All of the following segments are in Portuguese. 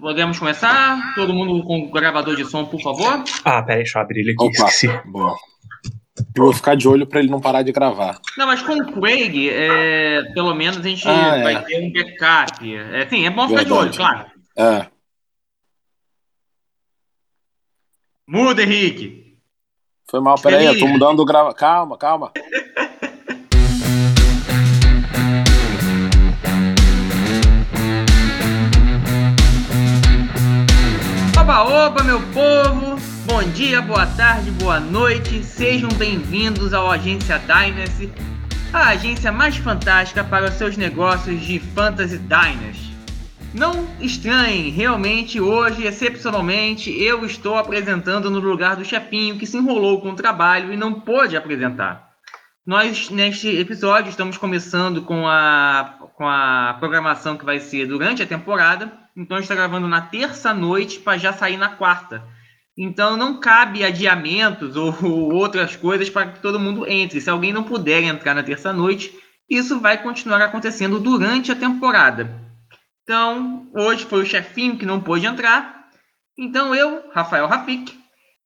Podemos começar? Todo mundo com o gravador de som, por favor? Ah, peraí, deixa eu abrir ele aqui. Opa, Esqueci. boa. Eu vou ficar de olho pra ele não parar de gravar. Não, mas com o Craig, é, pelo menos a gente Ah, é. vai ter um backup. É, sim, é bom ficar de olho, Verdade. claro. É. Muda, Henrique. Foi mal, peraí, eu tô mudando o grava. Calma, calma. Oba, oba, meu povo! Bom dia, boa tarde, boa noite. Sejam bem-vindos ao Agência Dynasty, a agência mais fantástica para os seus negócios de Fantasy Dynasty. Não estranhem, realmente hoje, excepcionalmente, eu estou apresentando no lugar do chefinho que se enrolou com o trabalho e não pôde apresentar. Nós, neste episódio, estamos começando com a, com a programação que vai ser durante a temporada. Então, a gente está gravando na terça-noite para já sair na quarta. Então, não cabe adiamentos ou, ou outras coisas para que todo mundo entre. Se alguém não puder entrar na terça-noite, isso vai continuar acontecendo durante a temporada. Então, hoje foi o chefinho que não pôde entrar. Então, eu, Rafael Rafik,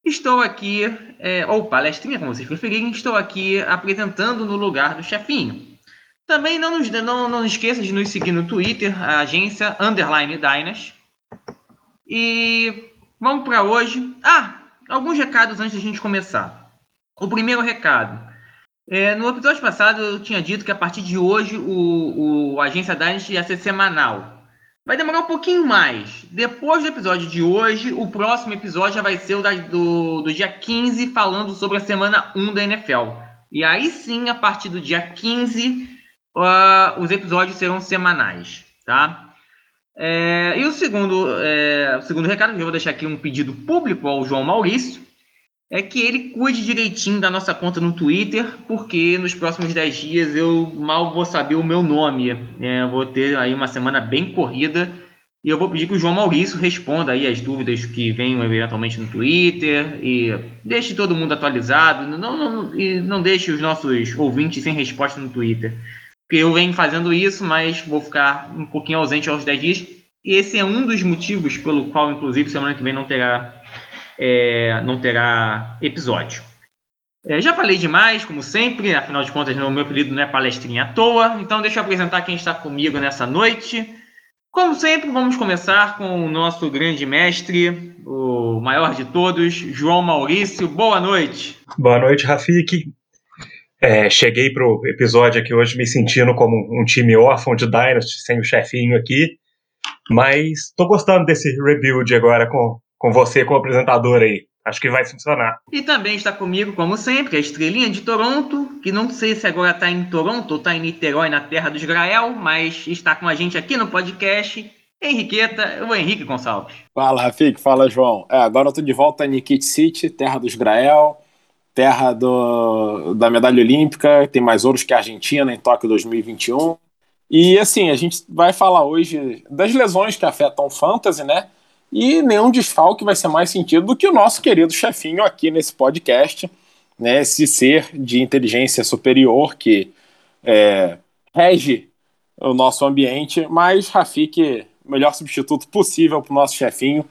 estou aqui, é, ou palestrinha, como vocês preferirem, estou aqui apresentando no lugar do chefinho. Também não, nos, não, não esqueça de nos seguir no Twitter, a agência Underline Dynas. E vamos para hoje. Ah, alguns recados antes de a gente começar. O primeiro recado. É, no episódio passado eu tinha dito que a partir de hoje o, o Agência Dynasty ia ser semanal. Vai demorar um pouquinho mais. Depois do episódio de hoje, o próximo episódio já vai ser o da- do, do dia 15, falando sobre a semana 1 da NFL. E aí sim, a partir do dia 15, ah, os episódios serão semanais, tá? É, e o segundo, é, o segundo recado, que eu vou deixar aqui um pedido público ao João Maurício, é que ele cuide direitinho da nossa conta no Twitter, porque nos próximos 10 dias eu mal vou saber o meu nome. É, vou ter aí uma semana bem corrida e eu vou pedir que o João Maurício responda aí as dúvidas que venham eventualmente no Twitter e deixe todo mundo atualizado. Não, não, e não deixe os nossos ouvintes sem resposta no Twitter. Porque eu venho fazendo isso, mas vou ficar um pouquinho ausente aos 10 dias. E esse é um dos motivos pelo qual, inclusive, semana que vem não terá é, não terá episódio. É, já falei demais, como sempre, afinal de contas, meu apelido não é palestrinha à toa, então deixa eu apresentar quem está comigo nessa noite. Como sempre, vamos começar com o nosso grande mestre, o maior de todos, João Maurício. Boa noite. Boa noite, Rafik. É, cheguei pro episódio aqui hoje me sentindo como um time órfão de Dynasty, sem o chefinho aqui. Mas tô gostando desse rebuild agora com, com você como apresentador aí. Acho que vai funcionar. E também está comigo, como sempre, a estrelinha de Toronto, que não sei se agora está em Toronto ou está em Niterói, na terra dos Grael, mas está com a gente aqui no podcast, Henriqueta, o Henrique Gonçalves. Fala, Rafik, fala, João. É, agora eu tô de volta em Nikit City, terra dos Grael, terra do, da medalha olímpica, tem mais ouros que a Argentina em Tóquio 2021. E assim, a gente vai falar hoje das lesões que afetam o Fantasy, né? E nenhum desfalque vai ser mais sentido do que o nosso querido chefinho aqui nesse podcast, né? Esse ser de inteligência superior que é, rege o nosso ambiente, mas Rafik, melhor substituto possível para o nosso chefinho,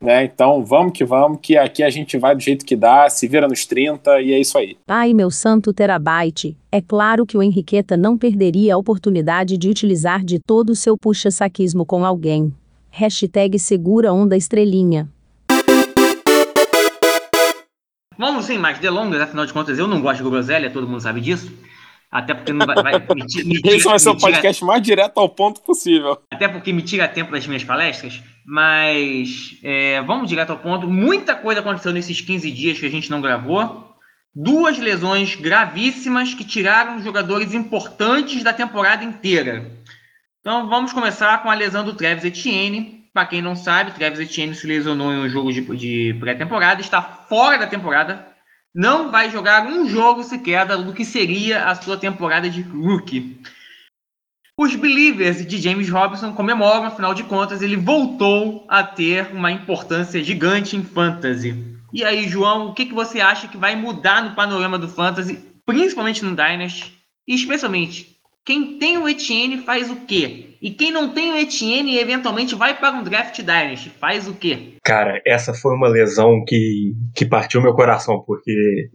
né? Então vamos que vamos, que aqui a gente vai do jeito que dá, se vira nos 30 e é isso aí. Ai meu santo terabyte, é claro que o Henriqueta não perderia a oportunidade de utilizar de todo o seu puxa-saquismo com alguém. Hashtag segura onda estrelinha. Vamos sem mais delongas, afinal de contas eu não gosto de groselha, todo mundo sabe disso. Até porque não vai, vai me, ti- me Esse tira- vai ser o tira- podcast mais direto ao ponto possível. até porque me tira tempo das minhas palestras, mas é, vamos direto ao ponto. Muita coisa aconteceu nesses 15 dias que a gente não gravou. Duas lesões gravíssimas que tiraram jogadores importantes da temporada inteira. Então vamos começar com a lesão do Travis Etienne. Para quem não sabe, Travis Etienne se lesionou em um jogo de, de pré-temporada, está fora da temporada. Não vai jogar um jogo sequer do que seria a sua temporada de rookie. Os Believers de James Robinson comemoram, afinal de contas, ele voltou a ter uma importância gigante em fantasy. E aí, João, o que, que você acha que vai mudar no panorama do fantasy, principalmente no Dynasty, e especialmente Quem tem o Etienne faz o quê? E quem não tem o Etienne eventualmente vai para um draft Dynasty, faz o quê? Cara, essa foi uma lesão que, que partiu meu coração, porque,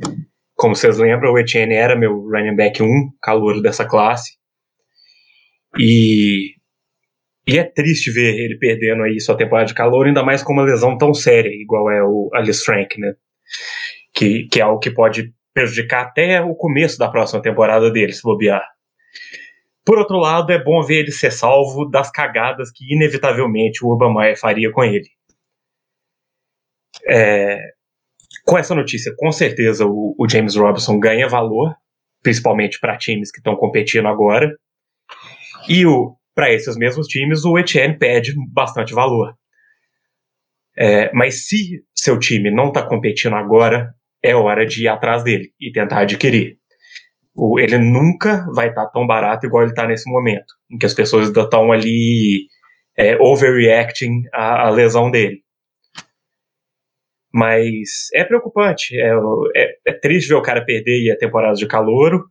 como vocês lembram, o Etienne era meu running back 1, calouro dessa classe. E, e é triste ver ele perdendo aí sua temporada de calor, ainda mais com uma lesão tão séria, igual é o Alice Frank, né? Que, que é algo que pode prejudicar até o começo da próxima temporada dele, se bobear. Por outro lado, é bom ver ele ser salvo das cagadas que inevitavelmente o Urban Meyer faria com ele. É, com essa notícia, com certeza o, o James Robinson ganha valor, principalmente para times que estão competindo agora. E para esses mesmos times, o Etienne perde bastante valor. É, mas se seu time não está competindo agora, é hora de ir atrás dele e tentar adquirir ele nunca vai estar tá tão barato igual ele está nesse momento, em que as pessoas ainda estão ali é, overreacting à, à, lesão dele. Mas é preocupante, é, é, é, triste ver o cara perder a temporada de calouro,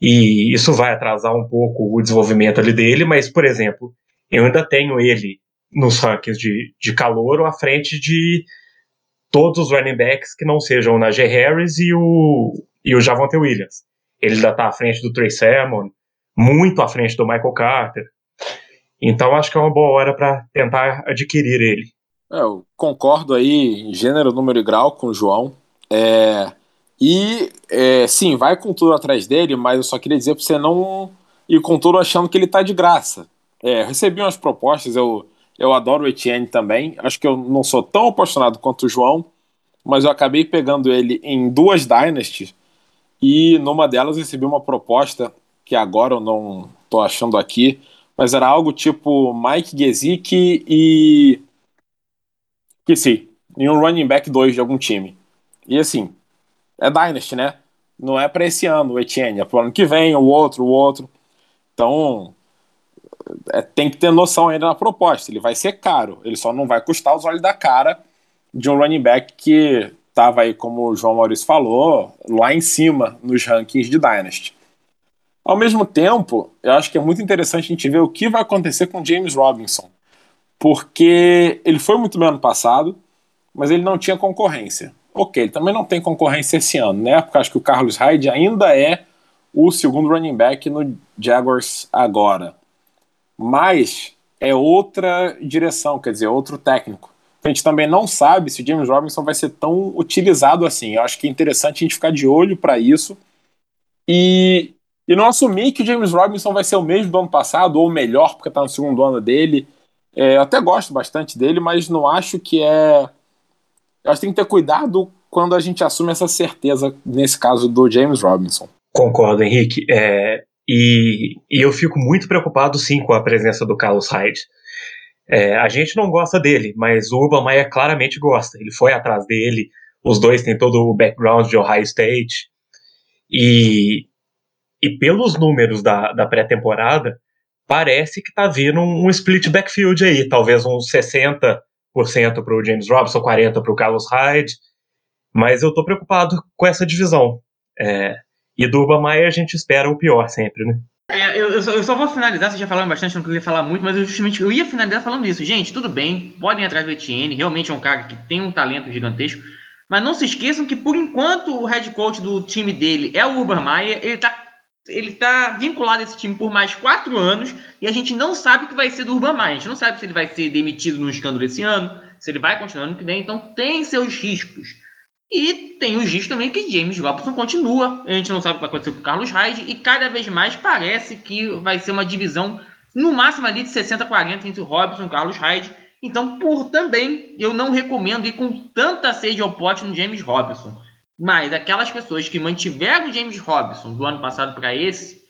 e isso vai atrasar um pouco o desenvolvimento ali dele, mas, por exemplo, eu ainda tenho ele nos rankings de, de calouro à frente de todos os running backs que não sejam o Najee Harris e o, e o Javonte Williams. Ele ainda está à frente do Trey Sermon, muito à frente do Michael Carter. Então acho que é uma boa hora para tentar adquirir ele. É, eu concordo aí em gênero, número e grau com o João. É, e é, sim, vai com tudo atrás dele, mas eu só queria dizer para você não ir com tudo achando que ele está de graça. É, recebi umas propostas, eu, eu adoro o Etienne também. Acho que eu não sou tão apaixonado quanto o João, mas eu acabei pegando ele em duas Dynasties e numa delas recebi uma proposta que agora eu não estou achando aqui, mas era algo tipo Mike Gesicki e. Que sim, e um running back 2 de algum time. E assim, é Dynasty, né? Não é para esse ano o Etienne, é para o ano que vem, o outro, o outro. Então, é, tem que ter noção ainda na proposta. Ele vai ser caro, ele só não vai custar os olhos da cara de um running back que estava aí, como o João Maurício falou, lá em cima nos rankings de Dynasty. Ao mesmo tempo, eu acho que é muito interessante a gente ver o que vai acontecer com James Robinson, porque ele foi muito bem ano passado, mas ele não tinha concorrência. Ok, ele também não tem concorrência esse ano, né? Porque acho que o Carlos Hyde ainda é o segundo running back no Jaguars agora. Mas é outra direção, quer dizer, outro técnico a gente também não sabe se o James Robinson vai ser tão utilizado assim. Eu acho que é interessante a gente ficar de olho para isso e, e não assumir que o James Robinson vai ser o mesmo do ano passado ou melhor porque está no segundo ano dele. É, eu até gosto bastante dele, mas não acho que é. Eu acho que tem que ter cuidado quando a gente assume essa certeza, nesse caso do James Robinson. Concordo, Henrique. É, e, e eu fico muito preocupado, sim, com a presença do Carlos Hyde. É, a gente não gosta dele, mas o Urban Meyer claramente gosta. Ele foi atrás dele, os dois têm todo o background de Ohio State. E, e pelos números da, da pré-temporada, parece que tá vindo um, um, split backfield aí, talvez uns 60% para o James Robinson, 40% para o Carlos Hyde. Mas eu tô preocupado com essa divisão. É, e do Urban Meyer a gente espera o pior sempre, né? É, eu, eu, só, eu, só, vou finalizar, vocês já falaram bastante, não queria falar muito, mas eu justamente eu ia finalizar falando isso. Gente, tudo bem, podem atrás do Etienne, realmente é um cara que tem um talento gigantesco, mas não se esqueçam que por enquanto o head coach do time dele é o Urban Meyer, ele tá, ele tá vinculado a esse time por mais quatro anos e a gente não sabe o que vai ser do Urban Meyer, a gente não sabe se ele vai ser demitido no escândalo esse ano, se ele vai continuar ano que vem, então tem seus riscos. E tem os dias também que James Robinson continua. A gente não sabe o que vai acontecer com o Carlos Hyde. E cada vez mais parece que vai ser uma divisão, no máximo ali de 60-40 entre o Robinson e o Carlos Hyde. Então, por também, eu não recomendo ir com tanta sede ao pote no James Robinson. Mas aquelas pessoas que mantiveram o James Robinson do ano passado para esse,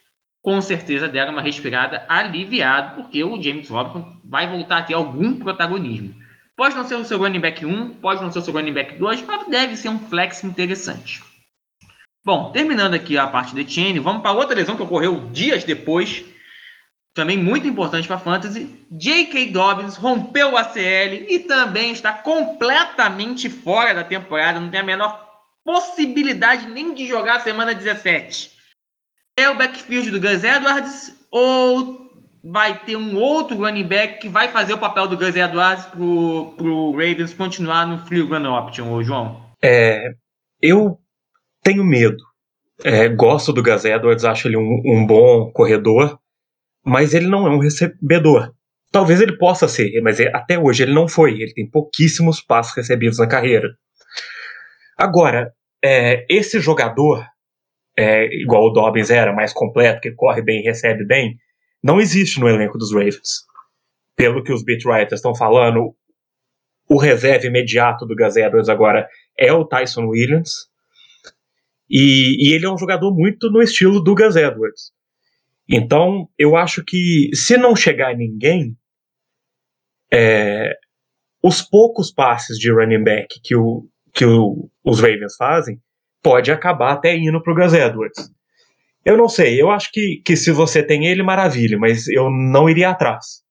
com certeza deram uma respirada aliviada, porque o James Robinson vai voltar a ter algum protagonismo. Pode não ser o seu running back 1, pode não ser o seu running back 2, mas deve ser um flex interessante. Bom, terminando aqui a parte de Etienne, vamos para outra lesão que ocorreu dias depois, também muito importante para a Fantasy. J.K. Dobbins rompeu o ACL e também está completamente fora da temporada, não tem a menor possibilidade nem de jogar a semana 17. é o backfield do Gus Edwards ou vai ter um outro running back que vai fazer o papel do Gus Edwards pro, pro Ravens continuar no free run option, ô João? É, eu tenho medo. É, gosto do Gus Edwards, acho ele um, um bom corredor, mas ele não é um recebedor. Talvez ele possa ser, mas é, até hoje ele não foi. Ele tem pouquíssimos passos recebidos na carreira. Agora, é, esse jogador, é, igual o Dobbins era, mais completo, que corre bem e recebe bem, não existe no elenco dos Ravens. Pelo que os beat writers estão falando, o reserva imediato do Gus Edwards agora é o Tyson Williams. E, e, ele é um jogador muito no estilo do Gus Edwards. Então, eu acho que se não chegar ninguém, é, os poucos passes de running back que, o, que o, os Ravens fazem pode acabar até indo para o Gus Edwards. Eu não sei, eu acho que, que se você tem ele, maravilha, mas eu não iria atrás.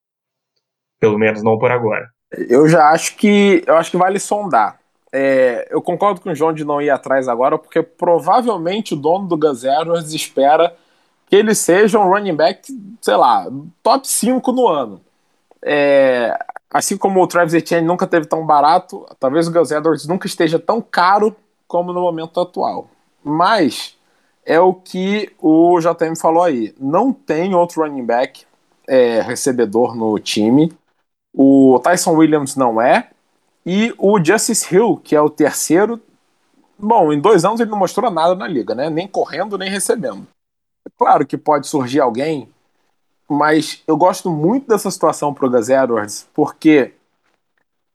Pelo menos não por agora. Eu já acho que eu acho que vale sondar. É, eu concordo com o João de não ir atrás agora, porque provavelmente o dono do Gus Edwards espera que ele seja um running back, sei lá, top 5 no ano. É, assim como o Travis Etienne nunca teve tão barato, talvez o Gus Edwards nunca esteja tão caro como no momento atual. Mas é o que o JM falou aí. Não tem outro running back é, recebedor no time. O Tyson Williams não é. E o Justice Hill, que é o terceiro. Bom, em dois anos ele não mostrou nada na liga, né? Nem correndo, nem recebendo. Claro que pode surgir alguém, mas eu gosto muito dessa situação para o Gus Edwards, porque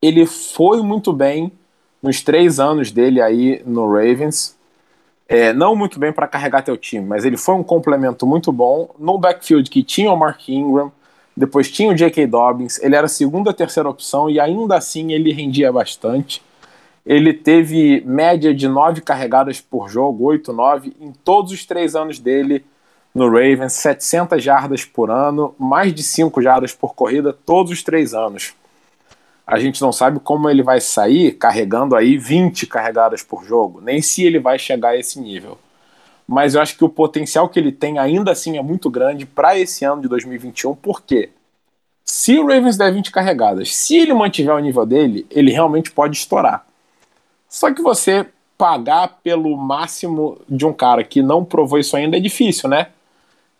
ele foi muito bem nos três anos dele aí no Ravens. É, não muito bem para carregar teu time, mas ele foi um complemento muito bom no backfield que tinha o Mark Ingram, depois tinha o J.K. Dobbins, ele era a segunda, terceira opção e ainda assim ele rendia bastante. Ele teve média de nove carregadas por jogo, 8, 9, em todos os três anos dele no Ravens, 700 jardas por ano, mais de 5 jardas por corrida todos os três anos. A gente não sabe como ele vai sair carregando aí 20 carregadas por jogo, nem se ele vai chegar a esse nível. Mas eu acho que o potencial que ele tem ainda assim é muito grande para esse ano de 2021, porque se o Ravens der 20 carregadas, se ele mantiver o nível dele, ele realmente pode estourar. Só que você pagar pelo máximo de um cara que não provou isso ainda é difícil, né?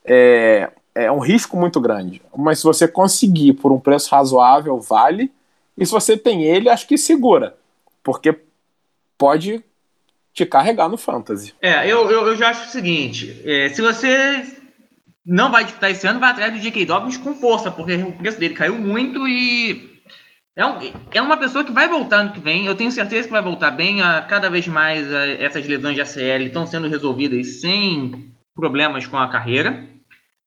é, é um risco muito grande. Mas se você conseguir por um preço razoável, vale. E se você tem ele, acho que segura. Porque pode te carregar no fantasy. É, eu, eu, eu já acho o seguinte: é, se você não vai disputar esse ano, vai atrás do J.K. Dobbins com força, porque o preço dele caiu muito e é, um, é uma pessoa que vai voltar no que vem. Eu tenho certeza que vai voltar bem. A, cada vez mais a, essas lesões de ACL estão sendo resolvidas sem problemas com a carreira.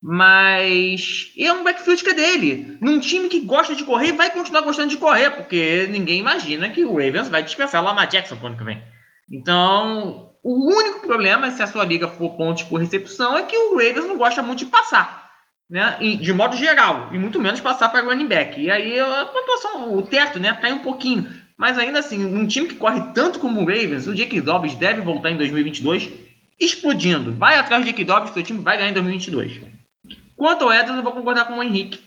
Mas é um backfield que é dele. Num time que gosta de correr, vai continuar gostando de correr, porque ninguém imagina que o Ravens vai dispensar o Lamar Jackson ano que vem. Então, o único problema, se a sua liga for pontos por recepção, é que o Ravens não gosta muito de passar. Né? de modo geral, e muito menos passar para running back. E aí a pontuação, o teto, né, cai um pouquinho. Mas ainda assim, num time que corre tanto como o Ravens, o Jake Dobbs deve voltar em 2022 explodindo. Vai atrás do Jake Dobbs, seu time vai ganhar em 2022. Quanto ao Edson, eu vou concordar com o Henrique.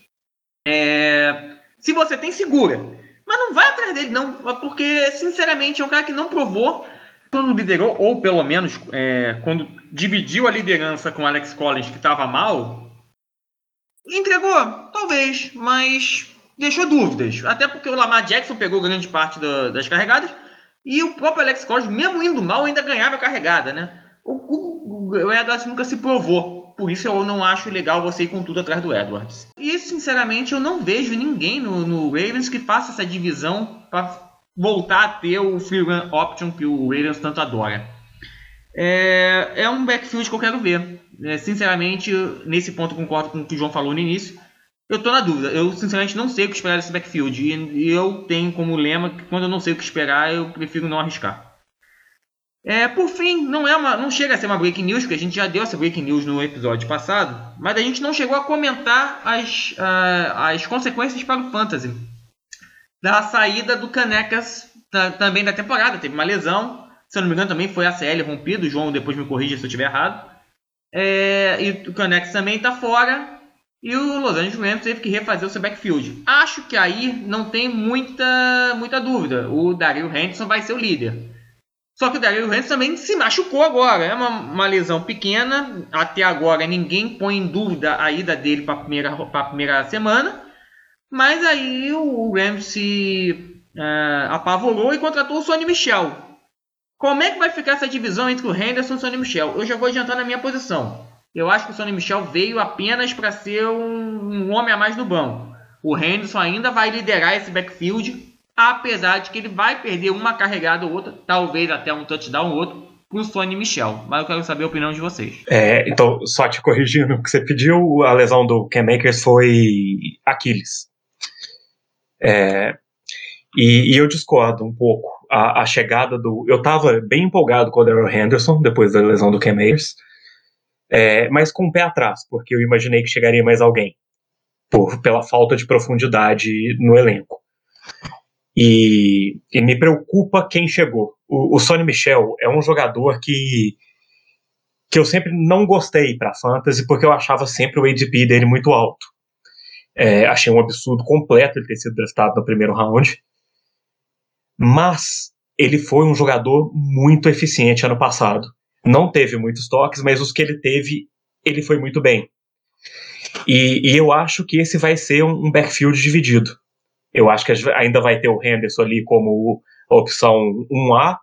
É, se você tem, segura. Mas não vai atrás dele, não. Porque, sinceramente, é um cara que não provou quando liderou, ou pelo menos é, quando dividiu a liderança com Alex Collins, que estava mal. Entregou? Talvez, mas deixou dúvidas. Até porque o Lamar Jackson pegou grande parte das carregadas. E o próprio Alex Collins, mesmo indo mal, ainda ganhava carregada, né? O, o, o Edwards nunca se provou por isso eu não acho legal você ir com tudo atrás do Edwards. E sinceramente eu não vejo ninguém no, no Ravens que faça essa divisão para voltar a ter o free run option que o Ravens tanto adora. É, é um backfield que eu quero ver. É, sinceramente, nesse ponto concordo com o que o João falou no início. Eu tô na dúvida. Eu sinceramente não sei o que esperar desse backfield. E eu tenho como lema que quando eu não sei o que esperar, eu prefiro não arriscar. É, por fim, não é uma, não chega a ser uma breaking news, porque a gente já deu essa breaking news no episódio passado, mas a gente não chegou a comentar as, uh, as consequências para o fantasy da saída do Canecas também da temporada. Teve uma lesão, se eu não me engano, também foi a CL rompido. O João depois me corrija se eu estiver errado. É, e o Canex também está fora. E o Los Angeles Rams teve que refazer o seu backfield. Acho que aí não tem muita, muita dúvida. O Daryl Henderson vai ser o líder. Só que o Daryl Henderson também se machucou agora. É uma, uma lesão pequena. Até agora ninguém põe em dúvida a ida dele para a primeira, primeira semana. Mas aí o Rams se uh, apavorou e contratou o Sonny Michel. Como é que vai ficar essa divisão entre o Henderson e o Sonny Michel? Eu já vou adiantar na minha posição. Eu acho que o Sonny Michel veio apenas para ser um, um, homem a mais no banco. O Henderson ainda vai liderar esse backfield, apesar de que ele vai perder uma carregada ou outra, talvez até um touchdown ou outro, para o Sonny Michel. Mas eu quero saber a opinião de vocês. É, então, só te corrigindo, o que você pediu, a lesão do Cam foi Aquiles. É, e, e, eu discordo um pouco. A, a, chegada do. Eu estava bem empolgado com o Daryl Henderson, depois da lesão do Cam é, mas com o pé atrás, porque eu imaginei que chegaria mais alguém, por, pela falta de profundidade no elenco. E, e me preocupa quem chegou. O, o Sonny Michel é um jogador que, que eu sempre não gostei para fantasy, porque eu achava sempre o ADP dele muito alto. É, achei um absurdo completo ele ter sido draftado no primeiro round. Mas ele foi um jogador muito eficiente ano passado não teve muitos toques, mas os que ele teve, ele foi muito bem. E, e eu acho que esse vai ser um, um, backfield dividido. Eu acho que ainda vai ter o Henderson ali como opção 1A,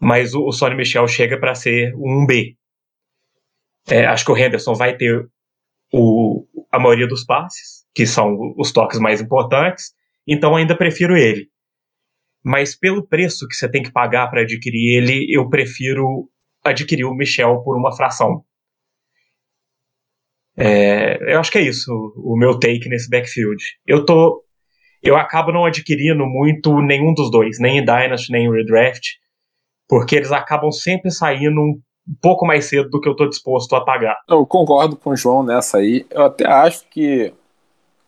mas o, Sonny Michel chega para ser um B. É, acho que o Henderson vai ter o, a maioria dos passes, que são os toques mais importantes, então ainda prefiro ele. Mas pelo preço que você tem que pagar para adquirir ele, eu prefiro adquiriu o Michel por uma fração. É, eu acho que é isso o meu take nesse backfield. Eu tô, eu acabo não adquirindo muito nenhum dos dois, nem em Dynasty nem em Redraft, porque eles acabam sempre saindo um pouco mais cedo do que eu estou disposto a pagar. Eu concordo com o João nessa aí. Eu até acho que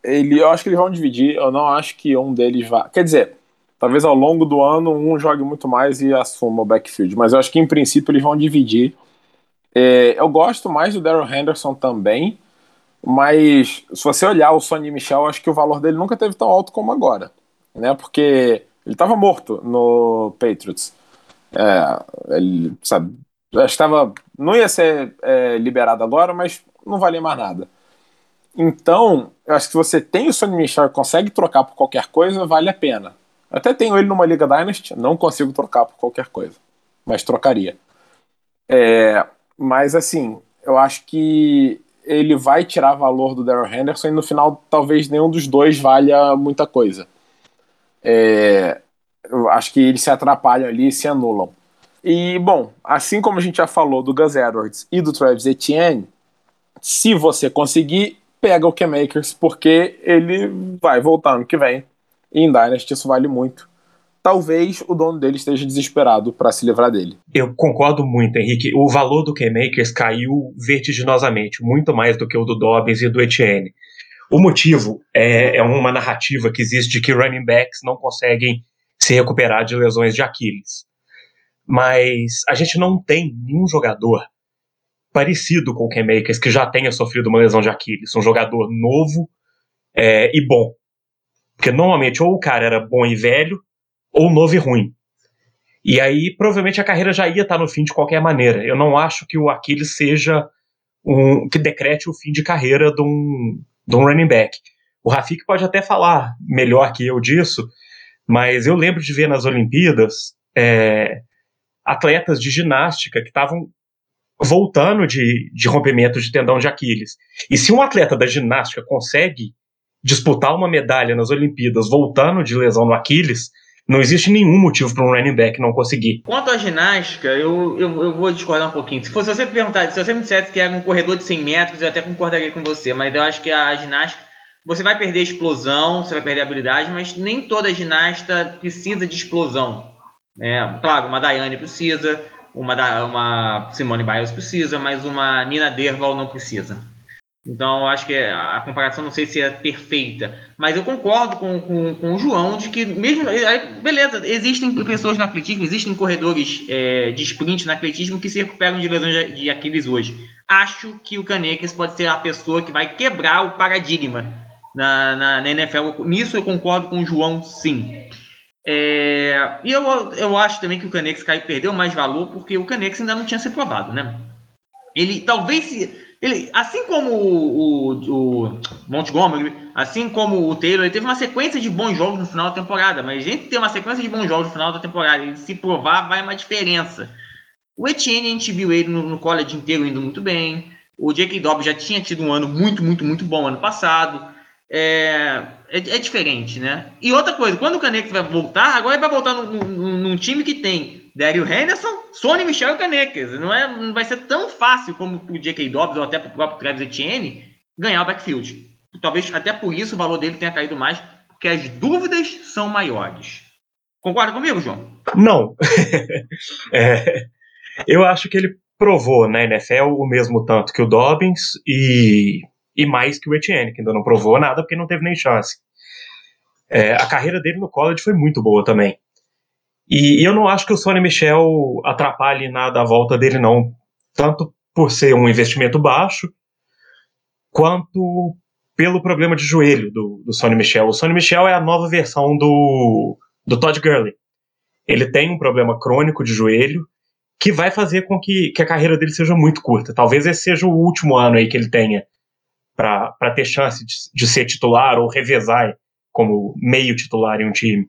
ele, eu acho que eles vão dividir. Eu não acho que um deles vá. Quer dizer, Talvez ao longo do ano um jogue muito mais e assuma o backfield, mas eu acho que em princípio eles vão dividir. É, eu gosto mais do Daryl Henderson também, mas se você olhar o Sonny Michel, acho que o valor dele nunca teve tão alto como agora, né? Porque ele estava morto no Patriots. É, ele, sabe, estava, não ia ser é, liberado agora, mas não valia mais nada. Então, eu acho que se você tem o Sonny Michel e consegue trocar por qualquer coisa, vale a pena. Até tenho ele numa Liga Dynasty, não consigo trocar por qualquer coisa, mas trocaria. É, mas assim, eu acho que ele vai tirar valor do Daryl Henderson e no final talvez nenhum dos dois valha muita coisa. É, eu acho que eles se atrapalham ali e se anulam. E, bom, assim como a gente já falou do Gus Edwards e do Travis Etienne, se você conseguir, pega o K-Makers, porque ele vai voltar ano que vem e em Dynasty isso vale muito. Talvez o dono dele esteja desesperado para se livrar dele. Eu concordo muito, Henrique. O valor do K-Makers caiu vertiginosamente, muito mais do que o do Dobbins e do Etienne. O motivo é, é uma narrativa que existe de que running backs não conseguem se recuperar de lesões de Aquiles. Mas a gente não tem nenhum jogador parecido com o K-Makers que já tenha sofrido uma lesão de Aquiles. Um jogador novo é, e bom. Porque normalmente ou o cara era bom e velho, ou novo e ruim. E aí provavelmente a carreira já ia estar no fim de qualquer maneira. Eu não acho que o Aquiles seja um que decrete o fim de carreira de um, de um running back. O Rafik pode até falar melhor que eu disso, mas eu lembro de ver nas Olimpíadas é, atletas de ginástica que estavam voltando de, de rompimento de tendão de Aquiles. E se um atleta da ginástica consegue disputar uma medalha nas Olimpíadas voltando de lesão no Aquiles, não existe nenhum motivo para um running back não conseguir. Quanto à ginástica, eu, eu, eu, vou discordar um pouquinho. Se você perguntar, se você me dissesse que era um corredor de 100 metros, eu até concordaria com você, mas eu acho que a ginástica, você vai perder explosão, você vai perder habilidade, mas nem toda ginasta precisa de explosão. É, claro, uma Daiane precisa, uma, uma Simone Biles precisa, mas uma Nina Derval não precisa. Então, acho que a comparação não sei se é perfeita, mas eu concordo com, com, com o João de que, mesmo. Beleza, existem pessoas no atletismo, existem corredores é, de sprint no atletismo que se recuperam de lesões de Aquiles hoje. Acho que o Canecas pode ser a pessoa que vai quebrar o paradigma na, na, na NFL. Nisso eu concordo com o João, sim. É, e eu, eu acho também que o Canex caiu, perdeu mais valor porque o Canex ainda não tinha se provado, né? Ele talvez se ele, assim como o, o, o, Montgomery, assim como o Taylor, ele teve uma sequência de bons jogos no final da temporada, mas a gente tem uma sequência de bons jogos no final da temporada, e se provar, vai uma diferença. O Etienne, a gente viu ele no, no college inteiro indo muito bem. O J.K. Dobbs já tinha tido um ano muito, muito, muito bom ano passado. É, é, é, diferente, né? E outra coisa, quando o Canex vai voltar, agora ele vai voltar num time que tem Daryl Henderson, Sony Michel e Canecas. Não, é, não vai ser tão fácil como o J.K. Dobbs ou até para o próprio Travis Etienne ganhar o backfield. Talvez até por isso o valor dele tenha caído mais, porque as dúvidas são maiores. Concorda comigo, João? Não. é, eu acho que ele provou na NFL o mesmo tanto que o Dobbins e, e mais que o Etienne, que ainda não provou nada porque não teve nem chance. É, a carreira dele no college foi muito boa também. E, e eu não acho que o Sony Michel atrapalhe nada a volta dele, não. Tanto por ser um investimento baixo, quanto pelo problema de joelho do, do Sony Michel. O Sony Michel é a nova versão do, do Todd Gurley. Ele tem um problema crônico de joelho que vai fazer com que, que a carreira dele seja muito curta. Talvez esse seja o último ano aí que ele tenha para ter chance de, de, ser titular ou revezar como meio titular em um time.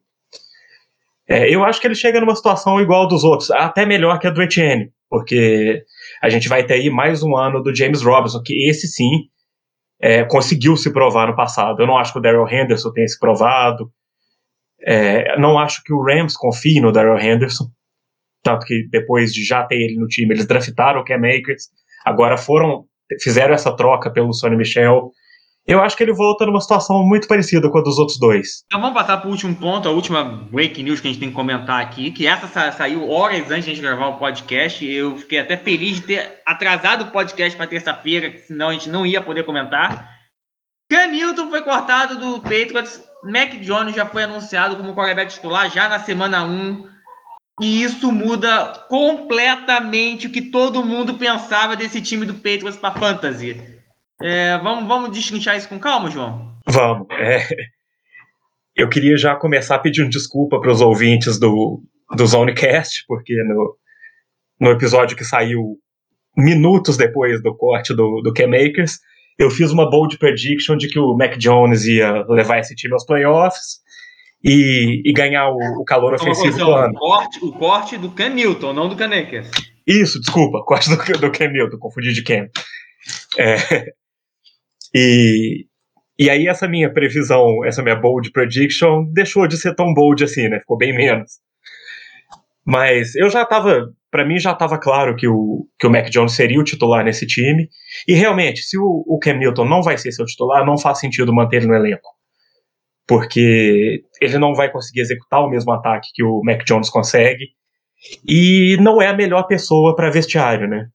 É, eu acho que ele chega numa situação igual dos outros, até melhor que a do Etienne, porque a gente vai ter aí mais um ano do James Robinson, que esse sim é, conseguiu se provar no passado. Eu não acho que o Daryl Henderson tenha se provado. É, não acho que o Rams confie no Daryl Henderson. Tanto que depois de já ter ele no time, eles draftaram o Cam Akers. Agora foram, fizeram essa troca pelo Sonny Michel. Eu acho que ele volta numa situação muito parecida com a dos outros dois. Então vamos passar para o último ponto, a última break news que a gente tem que comentar aqui, que essa sa saiu horas antes de a gente gravar o podcast. Eu fiquei até feliz de ter atrasado o podcast para terça-feira, senão a gente não ia poder comentar. Canilton foi cortado do Patriots, Mac Jones já foi anunciado como quarterback titular já na semana 1. E isso muda completamente o que todo mundo pensava desse time do Patriots para fantasy. É, vamos, vamos destrinchar isso com calma, João? Vamos. É, eu queria já começar pedindo desculpa para os ouvintes do, do Zonecast, porque no, no episódio que saiu minutos depois do corte do, do K-Makers, eu fiz uma bold prediction de que o Mac Jones ia levar esse time aos playoffs e, e ganhar o, o calor ofensivo do ano. O corte, o corte do Cam Newton, não do Canecas. Isso, desculpa, corte do, do Cam Newton, confundi de Cam. É, e, e aí essa minha previsão, essa minha bold prediction, deixou de ser tão bold assim, né? Ficou bem menos. Mas eu já tava, para mim já estava claro que o, que o Mac Jones seria o titular nesse time. E realmente, se o, o Cam Newton não vai ser seu titular, não faz sentido manter ele no elenco. Porque ele não vai conseguir executar o mesmo ataque que o Mac Jones consegue. E não é a melhor pessoa para vestiário, né?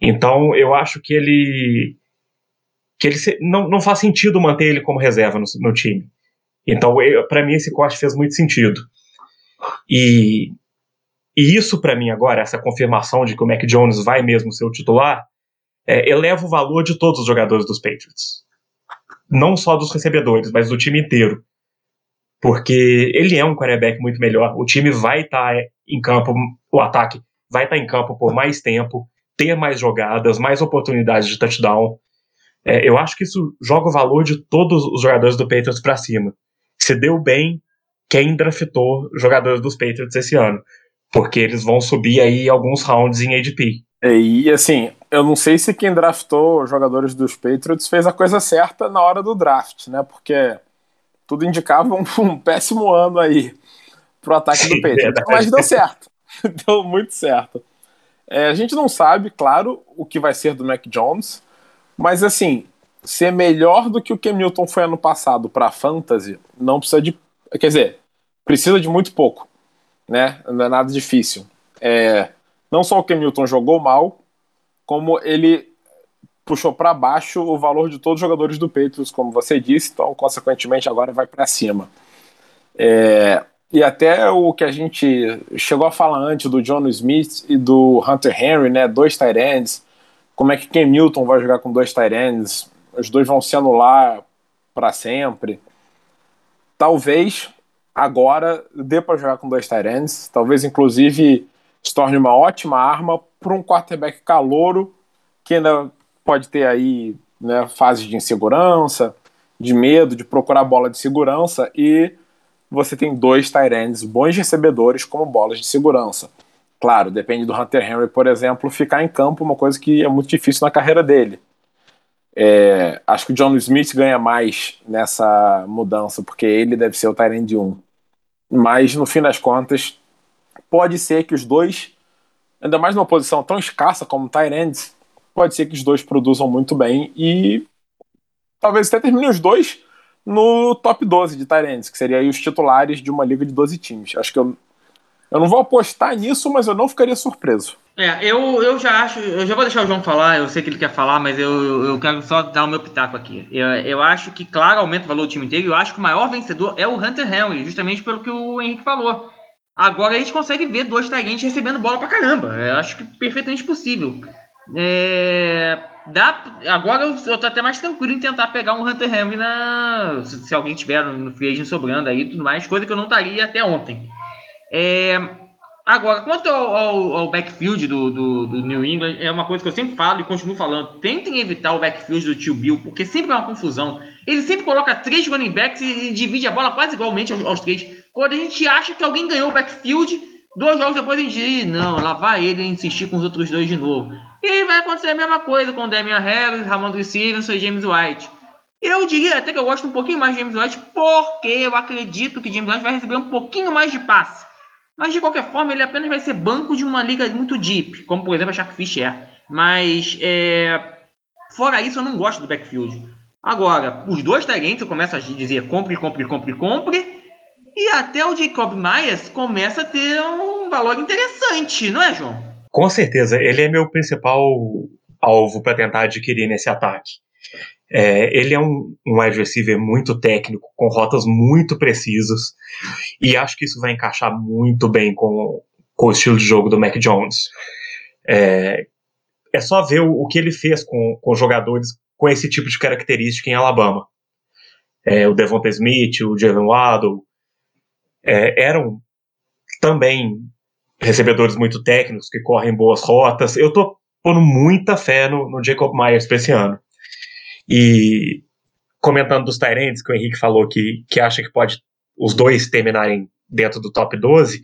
Então eu acho que ele que ele se, não, não faz sentido manter ele como reserva no, no time. Então, para mim, esse corte fez muito sentido. E, e isso, para mim, agora, essa confirmação de que o Mac Jones vai mesmo ser o titular, é, eleva o valor de todos os jogadores dos Patriots. Não só dos recebedores, mas do time inteiro. Porque ele é um quarterback muito melhor. O time vai estar tá em campo, o ataque vai estar tá em campo por mais tempo, ter mais jogadas, mais oportunidades de touchdown. É, eu acho que isso joga o valor de todos os jogadores do Patriots para cima. Se deu bem quem draftou jogadores dos Patriots esse ano, porque eles vão subir aí alguns rounds em ADP. É, e assim, eu não sei se quem draftou jogadores dos Patriots fez a coisa certa na hora do draft, né? Porque tudo indicava um, um péssimo ano aí pro ataque do Patriots. Verdade. Mas deu certo. deu muito certo. É, a gente não sabe, claro, o que vai ser do Mac Jones. Mas assim, ser melhor do que o que Milton foi ano passado para fantasy, não precisa de. Quer dizer, precisa de muito pouco. Né? Não é nada difícil. É, não só o que Milton jogou mal, como ele puxou para baixo o valor de todos os jogadores do Patriots, como você disse, então, consequentemente, agora vai para cima. É, e até o que a gente chegou a falar antes do John Smith e do Hunter Henry, né, dois tight ends, como é que Ken Newton vai jogar com dois tight ends, os dois vão se anular para sempre. Talvez agora dê para jogar com dois tight ends, talvez inclusive se torne uma ótima arma para um quarterback calouro que ainda pode ter aí né, fases de insegurança, de medo, de procurar bola de segurança e você tem dois tight ends bons recebedores como bolas de segurança. Claro, depende do Hunter Henry, por exemplo, ficar em campo, uma coisa que é muito difícil na carreira dele. É, acho que o John Smith ganha mais nessa mudança, porque ele deve ser o end 1. Mas, no fim das contas, pode ser que os dois, ainda mais numa posição tão escassa como ends, pode ser que os dois produzam muito bem e talvez até termine os dois no top 12 de Tyrants, que seria os titulares de uma liga de 12 times. Acho que eu, eu não vou apostar nisso, mas eu não ficaria surpreso. É, eu, eu já acho, eu já vou deixar o João falar, eu sei que ele quer falar, mas eu, eu quero só dar o meu pitaco aqui. Eu, eu acho que, claro, aumenta o valor do time inteiro, eu acho que o maior vencedor é o Hunter Henry, justamente pelo que o Henrique falou. Agora a gente consegue ver dois Tyrants recebendo bola pra caramba. Eu acho que perfeitamente possível. É, dá, agora eu, eu tô até mais tranquilo em tentar pegar um Hunter Henry na, se, se alguém tiver no free agent sobrando aí tudo mais, coisa que eu não estaria até ontem. É, agora, quanto ao, ao, ao backfield do, do, do, New England, é uma coisa que eu sempre falo e continuo falando. Tentem evitar o backfield do tio Bill, porque sempre é uma confusão. Ele sempre coloca três running backs e, e divide a bola quase igualmente aos, aos, três. Quando a gente acha que alguém ganhou o backfield, dois jogos depois a gente diz, não, lá vai ele insistir com os outros dois de novo. E vai acontecer a mesma coisa com Damian Harris, Ramon Stevenson e James White. Eu diria até que eu gosto um pouquinho mais de James White, porque eu acredito que James White vai receber um pouquinho mais de passe. Mas de qualquer forma, ele apenas vai ser banco de uma liga muito deep, como por exemplo a Sharkfish é. Mas é... fora isso, eu não gosto do backfield. Agora, os dois talentos eu começo a dizer compre, compre, compre, compre. E até o Jacob Myers começa a ter um valor interessante, não é, João? Com certeza, ele é meu principal alvo para tentar adquirir nesse ataque. É, ele é um, um wide receiver muito técnico, com rotas muito precisas, e acho que isso vai encaixar muito bem com, com o estilo de jogo do Mac Jones. É, é só ver o, o, que ele fez com, com jogadores com esse tipo de característica em Alabama. É, o Devonta Smith, o Jalen Waddle, é, eram também recebedores muito técnicos que correm boas rotas. Eu tô pondo muita fé no, no Jacob Myers para esse ano. E comentando dos Tyrants, que o Henrique falou que, que acha que pode os dois terminarem dentro do top 12,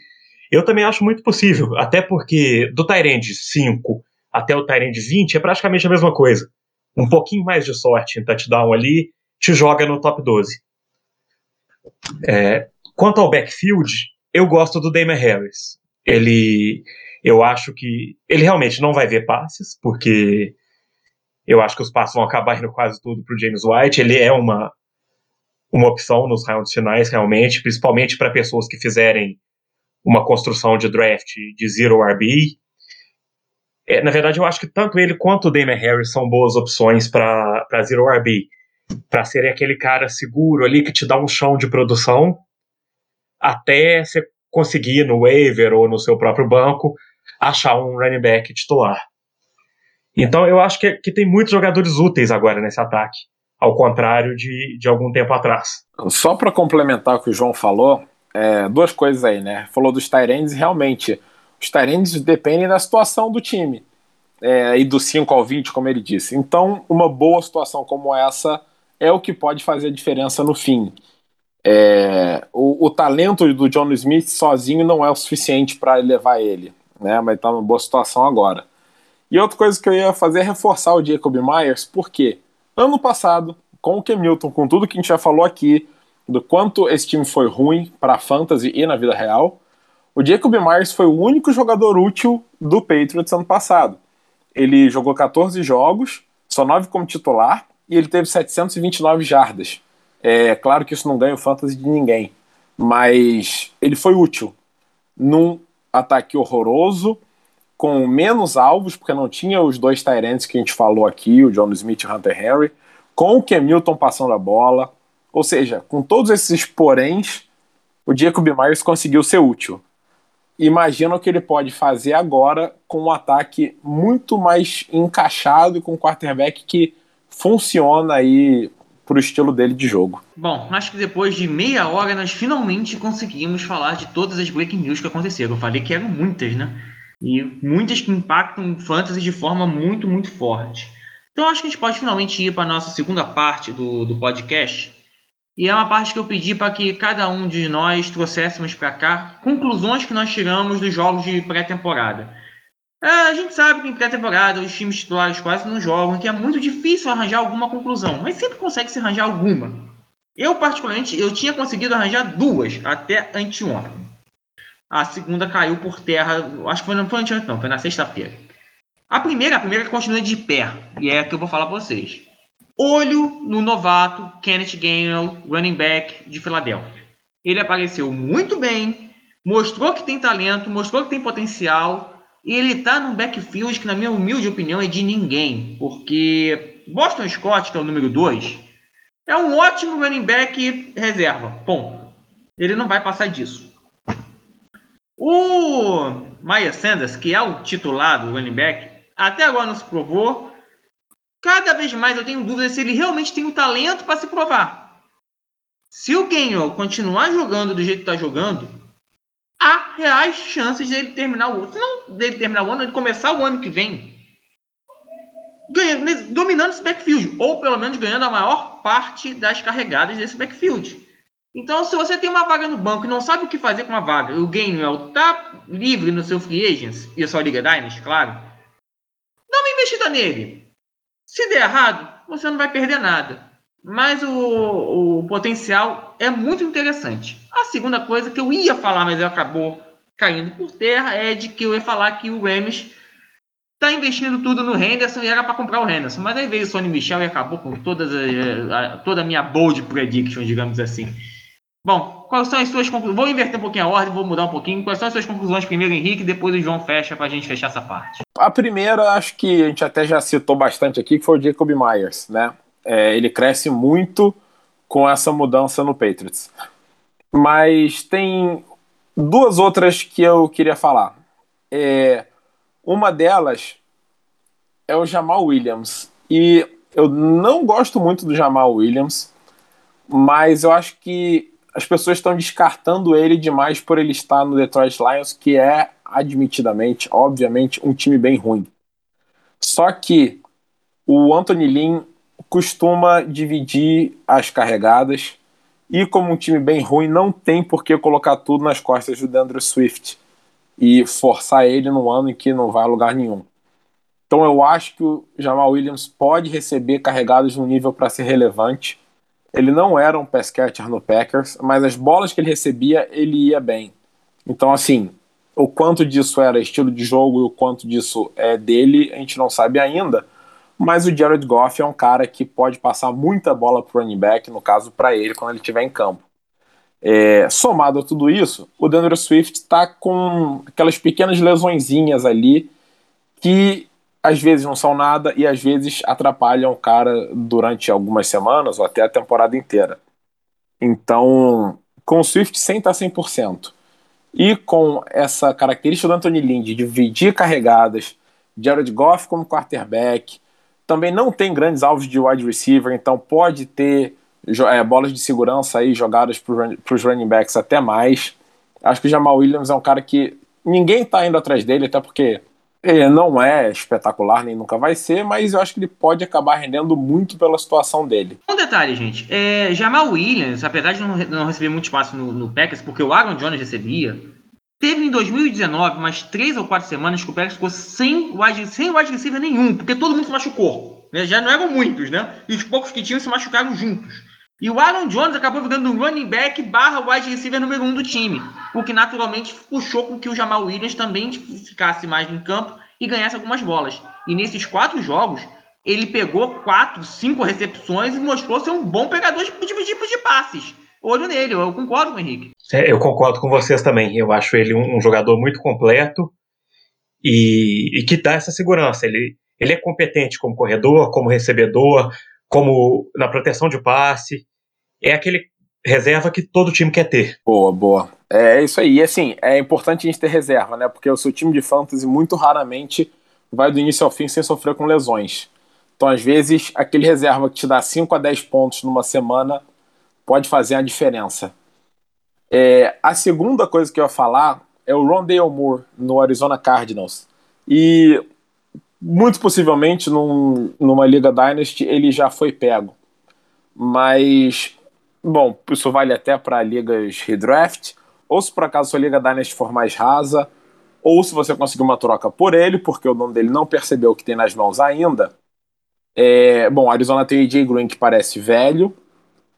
eu também acho muito possível, até porque do Tyrant 5 até o Tyrant 20 é praticamente a mesma coisa. Um pouquinho mais de sorte em touchdown ali te joga no top 12. É, quanto ao backfield, eu gosto do Damon Harris ele eu acho que ele realmente não vai ver passes, porque eu acho que os passes vão acabar indo quase tudo para o James White. Ele é uma, uma opção nos rounds finais, realmente, principalmente para pessoas que fizerem uma construção de draft de zero RB. É, na verdade, eu acho que tanto ele quanto o Damon Harris são boas opções para zero RB, para serem aquele cara seguro ali que te dá um chão de produção até você conseguir no waiver ou no seu próprio banco achar um running back titular. Então eu acho que, que tem muitos jogadores úteis agora nesse ataque, ao contrário de, de algum tempo atrás. Só para complementar o que o João falou, é, duas coisas aí, né? Falou dos Tyrands, realmente, os Tyrands dependem da situação do time. É, e do 5 ao 20, como ele disse. Então, uma boa situação como essa é o que pode fazer a diferença no fim. É, o, o, talento do John Smith sozinho não é o suficiente para levar ele, né? Mas está numa boa situação agora. E outra coisa que eu ia fazer é reforçar o Jacob Myers, porque ano passado, com o Newton, com tudo que a gente já falou aqui, do quanto esse time foi ruim para a fantasy e na vida real, o Jacob Myers foi o único jogador útil do Patriots ano passado. Ele jogou 14 jogos, só 9 como titular, e ele teve 729 jardas. É claro que isso não ganha o fantasy de ninguém, mas ele foi útil num ataque horroroso com menos alvos, porque não tinha os dois Tyrants que a gente falou aqui, o John Smith e o Hunter Henry, com o Kemilton passando a bola. Ou seja, com todos esses poréns, o Jacob Myers conseguiu ser útil. Imagina o que ele pode fazer agora com um ataque muito mais encaixado e com um quarterback que funciona aí pro estilo dele de jogo. Bom, acho que depois de meia hora nós finalmente conseguimos falar de todas as breaking news que aconteceram. Eu falei que eram muitas, né? E muitas que impactam o fantasy de forma muito, muito forte. Então acho que a gente pode finalmente ir para a nossa segunda parte do, do podcast. E é uma parte que eu pedi para que cada um de nós trouxéssemos para cá conclusões que nós tiramos dos jogos de pré-temporada. É, a gente sabe que em pré-temporada os times titulares quase não jogam, que é muito difícil arranjar alguma conclusão, mas sempre consegue se arranjar alguma. Eu, particularmente, eu tinha conseguido arranjar duas até anteontem. A segunda caiu por terra, acho que foi, não foi anteontem, não, foi na sexta-feira. A primeira, a primeira continua de pé, e é a que eu vou falar para vocês. Olho no novato Kenneth Gainwell, running back de Filadélfia. Ele apareceu muito bem, mostrou que tem talento, mostrou que tem potencial, e ele tá num backfield que, na minha humilde opinião, é de ninguém, porque Boston Scott, que é o número 2, é um ótimo running back reserva. Ponto. Ele não vai passar disso. O Maya Sanders, que é o titular do running back, até agora não se provou. Cada vez mais eu tenho dúvidas se ele realmente tem o talento para se provar. Se o Gainwell continuar jogando do jeito que está jogando, há reais chances dele terminar o ano. Se não dele terminar o ano, ele começar o ano que vem ganhando, dominando esse backfield, ou pelo menos ganhando a maior parte das carregadas desse backfield. Então, se você tem uma vaga no banco e não sabe o que fazer com a vaga, o Gainwell tá livre no seu free agents, e a sua Liga Dynasty, claro, dá uma investida nele. Se der errado, você não vai perder nada. Mas o, o potencial é muito interessante. A segunda coisa que eu ia falar, mas acabou caindo por terra, é de que eu ia falar que o Rams está investindo tudo no Henderson e era para comprar o Henderson. Mas aí veio o Sonny Michel e acabou com todas a, a, toda a minha bold prediction, digamos assim. Bom, quais são as suas conclusões? Vou inverter um pouquinho a ordem, vou mudar um pouquinho. Quais são as suas conclusões primeiro, Henrique, depois o João fecha para a gente fechar essa parte? A primeira, acho que a gente até já citou bastante aqui, que foi o Jacob Myers, né? É, ele cresce muito com essa mudança no Patriots. Mas tem duas outras que eu queria falar. É, uma delas é o Jamal Williams. E eu não gosto muito do Jamal Williams, mas eu acho que as pessoas estão descartando ele demais por ele estar no Detroit Lions, que é admitidamente, obviamente, um time bem ruim. Só que o Anthony Lynn costuma dividir as carregadas e como um time bem ruim, não tem por que colocar tudo nas costas do Dandre Swift e forçar ele num ano em que não vai a lugar nenhum. Então eu acho que o Jamal Williams pode receber carregadas no nível para ser relevante. Ele não era um pass catcher no Packers, mas as bolas que ele recebia, ele ia bem. Então, assim, o quanto disso era estilo de jogo e o quanto disso é dele, a gente não sabe ainda. Mas o Jared Goff é um cara que pode passar muita bola pro running back, no caso para ele, quando ele estiver em campo. É, somado a tudo isso, o Daniel Swift está com aquelas pequenas lesõezinhas ali que às vezes não são nada e às vezes atrapalham o cara durante algumas semanas ou até a temporada inteira. Então, com o Swift sem estar 100%, e com essa característica do Anthony Lynn de dividir carregadas, Jared Goff como quarterback, também não tem grandes alvos de wide receiver, então pode ter é, bolas de segurança aí jogadas para os running backs até mais. Acho que o Jamal Williams é um cara que ninguém está indo atrás dele, até porque ele não é espetacular, nem nunca vai ser, mas eu acho que ele pode acabar rendendo muito pela situação dele. Um detalhe, gente. É, Jamal Williams, apesar de não, não receber muito espaço no, no Packers, porque o Aaron Jones recebia, teve em 2019 umas três ou quatro semanas que o Packers ficou sem wide, sem wide receiver nenhum, porque todo mundo se machucou. Né? Já não eram muitos, né? E os poucos que tinham se machucaram juntos. E o Aaron Jones acabou virando um running back barra wide receiver número um do time, o que naturalmente puxou com que o Jamal Williams também ficasse mais em campo e ganhasse algumas bolas. E nesses quatro jogos, ele pegou quatro, cinco recepções e mostrou ser um bom pegador de tipos de, de passes. Olho nele, eu concordo com o Henrique. É, eu concordo com vocês também. Eu acho ele um, jogador muito completo e, e que dá essa segurança. Ele, ele é competente como corredor, como recebedor, como na proteção de passe. É aquele reserva que todo time quer ter. Boa, boa. É isso aí. E assim, é importante a gente ter reserva, né? Porque o seu time de fantasy muito raramente vai do início ao fim sem sofrer com lesões. Então, às vezes, aquele reserva que te dá 5 a 10 pontos numa semana pode fazer a diferença. É, a segunda coisa que eu ia falar é o Rondale Moore no Arizona Cardinals. E muito possivelmente num, numa Liga Dynasty ele já foi pego. Mas, bom, isso vale até para ligas redraft, ou se por acaso sua Liga Dynasty for mais rasa, ou se você conseguir uma troca por ele, porque o dono dele não percebeu o que tem nas mãos ainda. É, bom, Arizona tem o AJ Green que parece velho,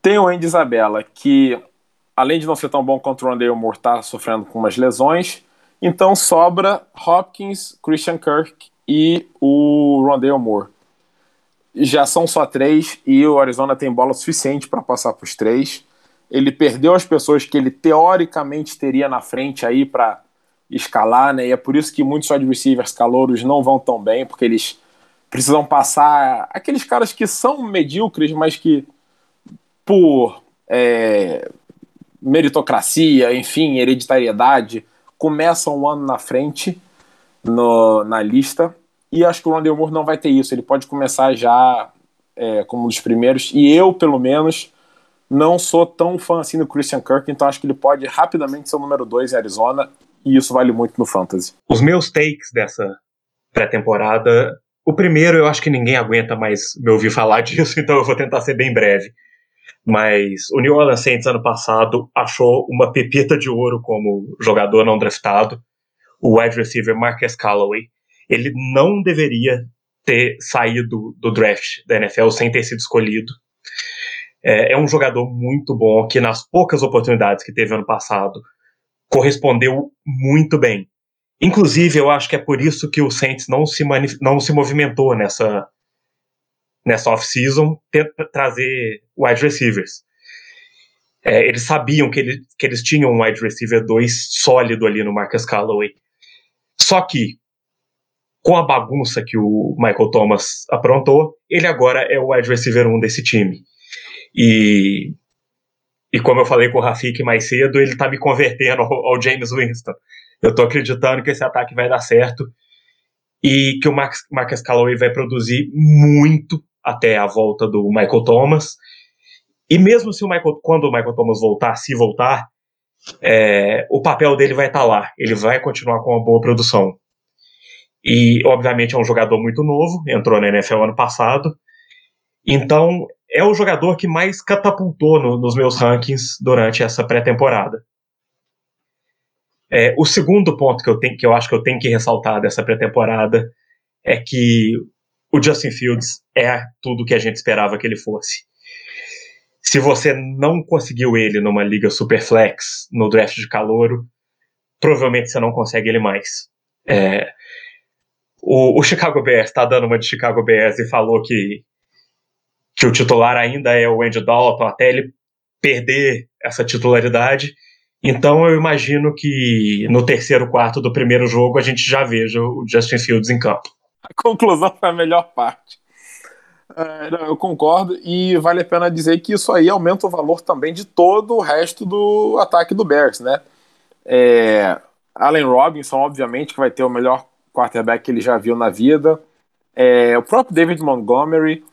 tem o Andy Isabella que além de não ser tão bom contra o Rondale Moore, está sofrendo com umas lesões. Então sobra Hopkins, Christian Kirk e o Rondale Moore. Já são só três e o Arizona tem bola suficiente para passar para os três. Ele perdeu as pessoas que ele teoricamente teria na frente aí para escalar, né? E é por isso que muitos wide receivers calouros não vão tão bem, porque eles precisam passar aqueles caras que são medíocres, mas que por é, meritocracia, enfim, hereditariedade, começam um ano na frente no, na lista. E acho que o Rondell Moore não vai ter isso. Ele pode começar já é, como um dos primeiros. E eu, pelo menos, não sou tão fã assim do Christian Kirk, então acho que ele pode rapidamente ser o número 2 em Arizona. E isso vale muito no Fantasy. Os meus takes dessa pré-temporada. O primeiro, eu acho que ninguém aguenta mais me ouvir falar disso, então eu vou tentar ser bem breve. Mas o New Orleans Saints ano passado achou uma pepita de ouro como jogador não draftado, o wide receiver Marcus Callaway. Ele não deveria ter saído do draft da NFL sem ter sido escolhido. É, é um jogador muito bom que nas poucas oportunidades que teve ano passado correspondeu muito bem. Inclusive, eu acho que é por isso que o Saints não se, não se movimentou nessa, nessa off-season trazer wide receivers. É, eles sabiam que, ele, que eles tinham um wide receiver 2 sólido ali no Marcus Callaway. Só que, com a bagunça que o Michael Thomas aprontou, ele agora é o wide receiver 1 desse time. E, e como eu falei com o Rafik mais cedo, ele tá me convertendo ao, ao James Winston. Eu tô acreditando que esse ataque vai dar certo e que o Marcus Callaway vai produzir muito até a volta do Michael Thomas. E mesmo se o Michael, quando o Michael Thomas voltar, se voltar, é, o papel dele vai estar tá lá. Ele vai continuar com uma boa produção. E, obviamente, é um jogador muito novo, entrou na NFL ano passado. Então, é o jogador que mais catapultou no, nos meus rankings durante essa pré-temporada. É, o segundo ponto que eu, tenho, que eu acho que eu tenho que ressaltar dessa pré-temporada é que o Justin Fields é tudo que a gente esperava que ele fosse. Se você não conseguiu ele numa liga superflex, no draft de calouro, provavelmente você não consegue ele mais. É, o, o, Chicago Bears está dando uma de Chicago Bears e falou que, que o titular ainda é o Andy Dalton, até ele perder essa titularidade. Então eu imagino que no terceiro quarto do primeiro jogo a gente já veja o Justin Fields em campo. A conclusão foi a melhor parte. É, eu concordo, e vale a pena dizer que isso aí aumenta o valor também de todo o resto do ataque do Bears, né? É, Allen Robinson, obviamente, que vai ter o melhor quarterback que ele já viu na vida. É, o próprio David Montgomery.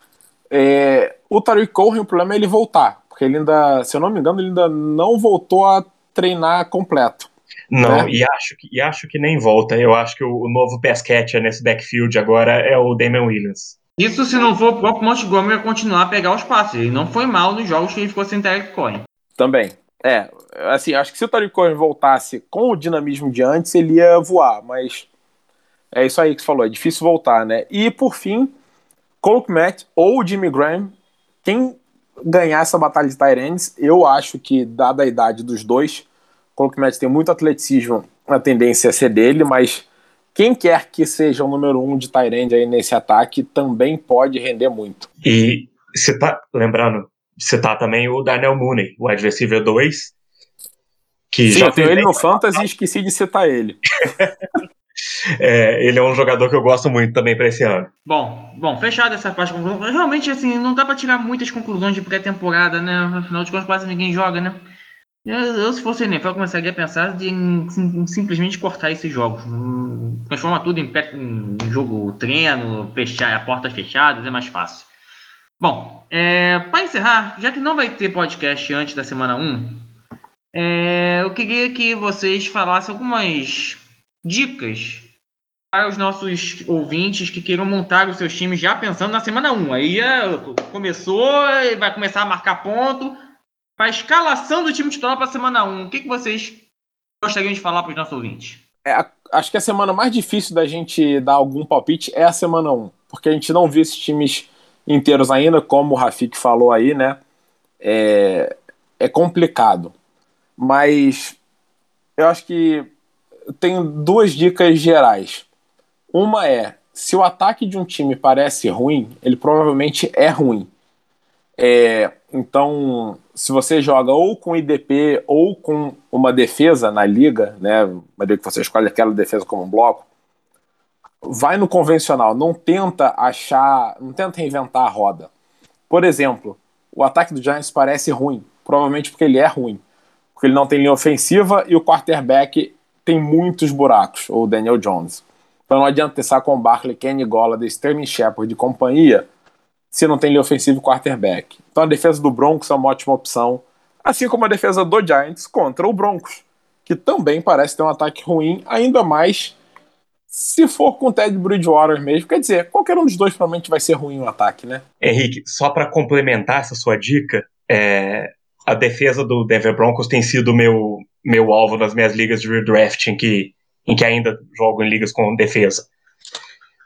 É, o Tariq Cohen, o problema é ele voltar, porque ele ainda, se eu não me engano, ele ainda não voltou a treinar completo. Não, né? e, acho que, e acho que nem volta. Eu acho que o, o novo pass catcher nesse backfield agora é o Damian Williams. Isso se não for o próprio Montgomery continuar a pegar os passes. Ele não foi mal nos jogos que ele ficou sem Tarek Cohen. Também. É, assim, acho que se o Tarek Cohen voltasse com o dinamismo de antes, ele ia voar, mas é isso aí que você falou, é difícil voltar, né? E por fim, Cole Kmet ou Jimmy Graham, quem ganhar essa batalha de Tyrands, eu acho que, dada a idade dos dois, Cole Kmet tem muito atleticismo, a tendência é ser dele, mas quem quer que seja o número um de Tyrande aí nesse ataque também pode render muito. E você tá lembrando, você tá também o Daniel Mooney, o receiver 2. Que Sim, já eu tenho ele no Fantasy e esqueci de citar ele. é, ele é um jogador que eu gosto muito também para esse ano. Bom, bom, fechado essa parte. Realmente, assim, não dá para tirar muitas conclusões de pré-temporada, né? Afinal de contas, quase ninguém joga, né? Eu, eu se fosse NFL, começaria a pensar em, em, simplesmente cortar esses jogos. Transforma tudo em, em jogo treino, fechar, portas fechadas, é mais fácil. Bom, é, para encerrar, já que não vai ter podcast antes da semana 1, é, eu queria que vocês falassem algumas dicas para os nossos ouvintes que queiram montar os seus times já pensando na semana 1. Aí é, começou, vai começar a marcar ponto. Para a escalação do time titular para a semana 1, o que, que vocês gostariam de falar para os nossos ouvintes? É, acho que a semana mais difícil da gente dar algum palpite é a semana 1, porque a gente não viu esses times inteiros ainda, como o Rafik falou aí, né? É, é complicado. Mas eu acho que tenho duas dicas gerais. Uma é: se o ataque de um time parece ruim, ele provavelmente é ruim. É, então, se você joga ou com IDP ou com uma defesa na liga, né, liga que você escolhe aquela defesa como um bloco, vai no convencional, não tenta achar, não tenta reinventar a roda. Por exemplo, o ataque do Giants parece ruim, provavelmente porque ele é ruim, porque ele não tem linha ofensiva e o quarterback tem muitos buracos, ou Daniel Jones. Então não adianta testar com Barkley, Kenny Golladay, Sterling Shepard de companhia se não tem linha ofensiva e quarterback. Então a defesa do Broncos é uma ótima opção, assim como a defesa do Giants contra o Broncos, que também parece ter um ataque ruim, ainda mais se for com o Ted Bridgewater mesmo, quer dizer, qualquer um dos dois provavelmente vai ser ruim no ataque, né? Henrique, só para complementar essa sua dica, é, a defesa do Denver Broncos tem sido meu meu alvo nas minhas ligas de redraft em que, em que ainda jogo em ligas com defesa.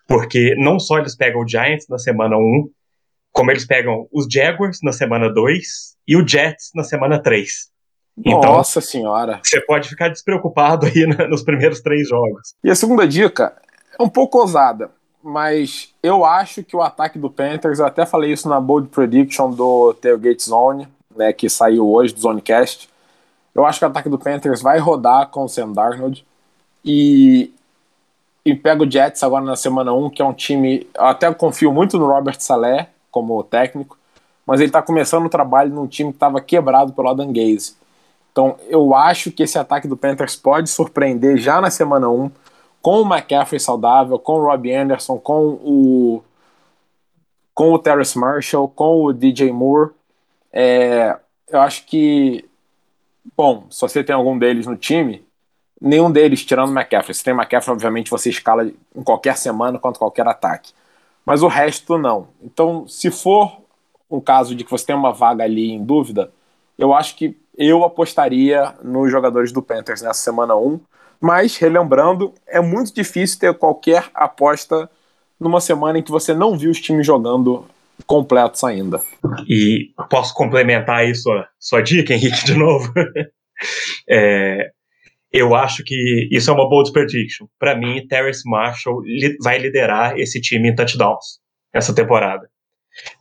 Porque não só eles pegam o Giants na semana 1, como eles pegam os Jaguars na semana 2 e o Jets na semana 3. Então, Nossa senhora. Você pode ficar despreocupado aí nos primeiros três jogos. E a segunda dica é um pouco ousada, mas eu acho que o ataque do Panthers, eu até falei isso na Bold Prediction do Tailgate Zone, né, que saiu hoje do Zonecast. Eu acho que o ataque do Panthers vai rodar com o Sam Darnold e, e pega o Jets agora na semana 1, que é um time. Até confio muito no Robert Saleh como técnico, mas ele está começando o trabalho num time que estava quebrado pelo Adam Gaze. Então, eu acho que esse ataque do Panthers pode surpreender já na semana 1, com o McCaffrey saudável, com o Robbie Anderson, com o com o Terrace Marshall, com o DJ Moore. É, eu acho que, bom, se você tem algum deles no time, nenhum deles, tirando o McCaffrey. Se tem McCaffrey, obviamente você escala em qualquer semana contra qualquer ataque. Mas o resto não. Então, se for um caso de que você tem uma vaga ali em dúvida, eu acho que eu apostaria nos jogadores do Panthers nessa semana 1. Mas, relembrando, é muito difícil ter qualquer aposta numa semana em que você não viu os times jogando completos ainda. E posso complementar aí sua, sua dica, Henrique, de novo? é, eu acho que isso é uma bold prediction. Para mim, Terrence Marshall li vai liderar esse time em touchdowns essa temporada.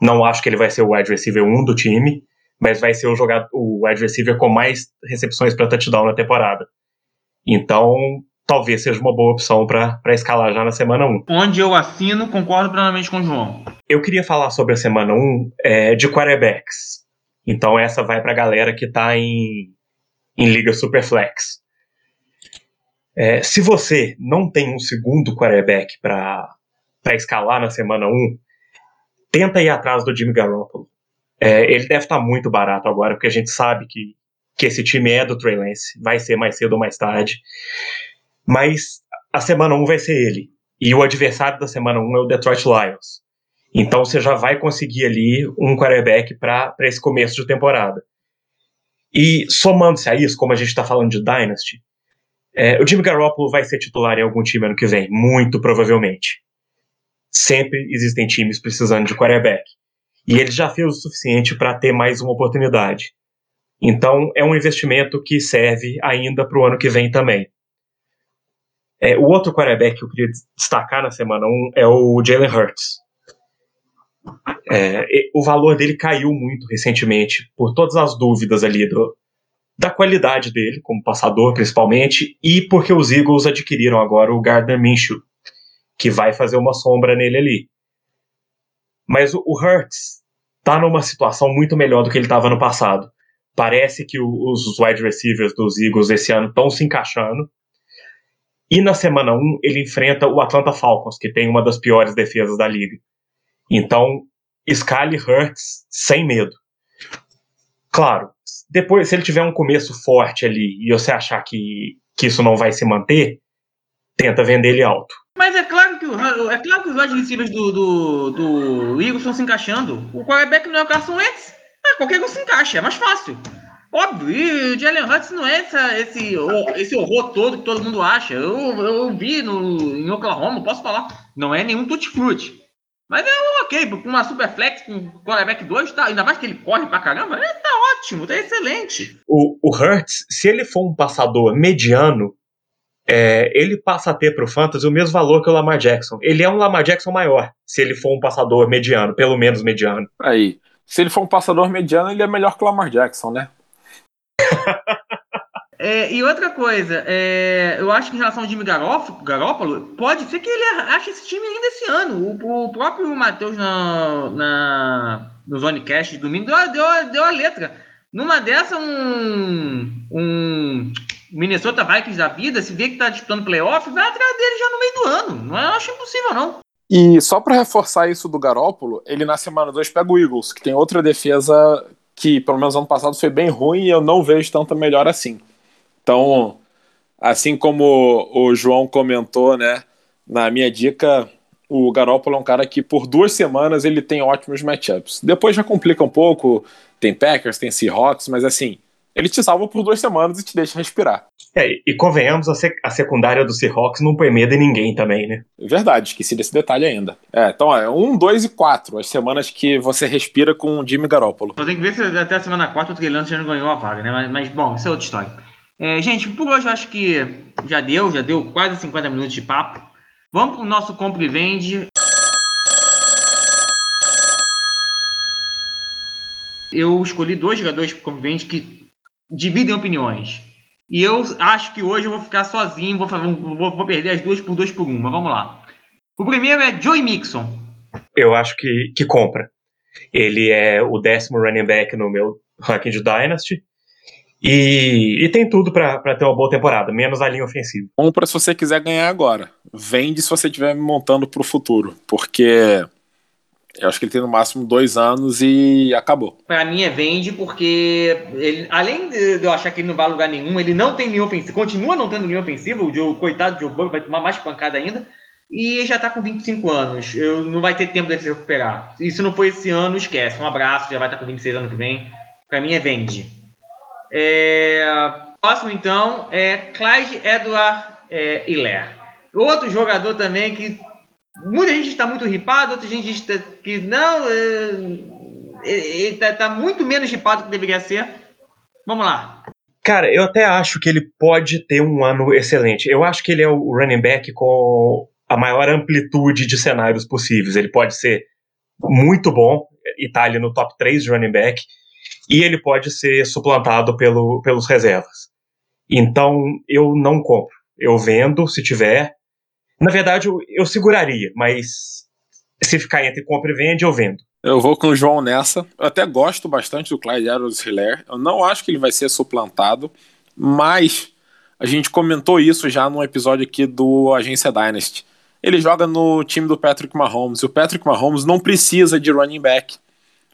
Não acho que ele vai ser o wide receiver 1 do time, mas vai ser o jogador, o wide receiver com mais recepções para touchdown na temporada. Então, talvez seja uma boa opção para escalar já na semana 1. Onde eu assino, concordo plenamente com o João. Eu queria falar sobre a semana 1 é, de quarterbacks. Então, essa vai para a galera que está em, em Liga Superflex. É, se você não tem um segundo quarterback para escalar na semana 1, tenta ir atrás do Jimmy Garoppolo. É, ele deve estar tá muito barato agora, porque a gente sabe que, que esse time é do Trey Lance, vai ser mais cedo ou mais tarde. Mas a semana 1 vai ser ele. E o adversário da semana 1 é o Detroit Lions. Então você já vai conseguir ali um quarterback para esse começo de temporada. E somando-se a isso, como a gente está falando de Dynasty, é, o Jimmy Garoppolo vai ser titular em algum time ano que vem, muito provavelmente. Sempre existem times precisando de quarterback. E ele já fez o suficiente para ter mais uma oportunidade. Então, é um investimento que serve ainda para o ano que vem também. É, o outro quarterback que eu queria destacar na semana 1 é o Jalen Hurts. É, o valor dele caiu muito recentemente por todas as dúvidas ali do, da qualidade dele como passador, principalmente, e porque os Eagles adquiriram agora o Gardner Minshew, que vai fazer uma sombra nele ali. Mas o Hurts tá numa situação muito melhor do que ele estava no passado. Parece que os wide receivers dos Eagles esse ano estão se encaixando. E na semana 1 ele enfrenta o Atlanta Falcons, que tem uma das piores defesas da liga. Então, Scully Hurts sem medo. Claro, depois, se ele tiver um começo forte ali e você achar que, que isso não vai se manter, tenta vender ele alto. Mas é claro que, é claro que os wide receivers do, do, do Eagles estão se encaixando. O quarterback não é o Carson Wentz. É, qualquer um se encaixa, é mais fácil. Óbvio, e o Jalen Hurts não é essa, esse, esse horror todo que todo mundo acha. Eu, eu vi no, em Oklahoma, posso falar. Não é nenhum tutti-frutti. Mas é ok, com uma super flex, com quarterback 2, tá, ainda mais que ele corre pra caramba, é, tá ótimo, tá excelente. O, o Hurts, se ele for um passador mediano, é, ele passa a ter pro Fantasy o mesmo valor que o Lamar Jackson. Ele é um Lamar Jackson maior, se ele for um passador mediano, pelo menos mediano. Aí, se ele for um passador mediano, ele é melhor que o Lamar Jackson, né? É, e outra coisa, é, eu acho que em relação ao Jimmy Garoppolo, pode ser que ele ache esse time ainda esse ano. O, o próprio Matheus na, na, no Zonecast de domingo deu, deu, deu a letra. Numa dessa, um, um Minnesota Vikings da vida, se vê que está disputando playoff, vai atrás dele já no meio do ano. Não eu acho impossível, não. E só para reforçar isso do Garópolo, ele na semana 2 pega o Eagles, que tem outra defesa que, pelo menos ano passado, foi bem ruim e eu não vejo tanta melhor assim. Então, assim como o João comentou, né, na minha dica, o Garoppolo é um cara que por duas semanas ele tem ótimos matchups. Depois já complica um pouco, tem Packers, tem Seahawks, mas assim, ele te salva por duas semanas e te deixa respirar. É, e convenhamos, a, sec a secundária do Seahawks não põe medo em ninguém também, né? Verdade, esqueci desse detalhe ainda. É, então é um, dois e quatro, as semanas que você respira com o Jimmy Garoppolo. Só tem que ver se até a semana 4 o Trey já não ganhou a vaga, né? Mas, mas bom, isso é outra história. É, gente, por hoje eu acho que já deu, já deu quase 50 minutos de papo. Vamos para o nosso compra e vende. Eu escolhi dois jogadores para compra e vende que dividem opiniões. E eu acho que hoje eu vou ficar sozinho, vou, vou, vou perder as duas por dois por uma. Vamos lá. O primeiro é Joey Mixon. Eu acho que, que compra. Ele é o décimo running back no meu ranking de Dynasty. E, e tem tudo para ter uma boa temporada, menos a linha ofensiva. Compra se você quiser ganhar agora. Vende se você estiver montando para o futuro. Porque eu acho que ele tem no máximo dois anos e acabou. Para mim é vende porque ele, além de eu achar que ele não vai lugar nenhum, ele não tem linha ofensiva, continua não tendo linha ofensiva. O Joe, coitado do Joe Burrow vai tomar mais pancada ainda. E já tá com 25 anos. Eu, não vai ter tempo de se recuperar. E se não for esse ano, esquece. Um abraço, já vai estar tá com 26 ano que vem. Para mim é vende. É, próximo, então, é Clyde Edward é. Outro jogador também que muita gente está muito ripado, outra gente está que não, é, ele está tá muito menos ripado que deveria ser. Vamos lá. Cara, eu até acho que ele pode ter um ano excelente. Eu acho que ele é o running back com a maior amplitude de cenários possíveis. Ele pode ser muito bom e tá ali no top 3 de running back e ele pode ser suplantado pelo, pelos reservas. Então eu não compro. Eu vendo se tiver. Na verdade, eu, eu seguraria, mas se ficar entre compra e vende, eu vendo. Eu vou com o João nessa. Eu até gosto bastante do Clyde Edwards Hilaire. Eu não acho que ele vai ser suplantado, mas a gente comentou isso já num episódio aqui do Agência Dynasty. Ele joga no time do Patrick Mahomes e o Patrick Mahomes não precisa de running back.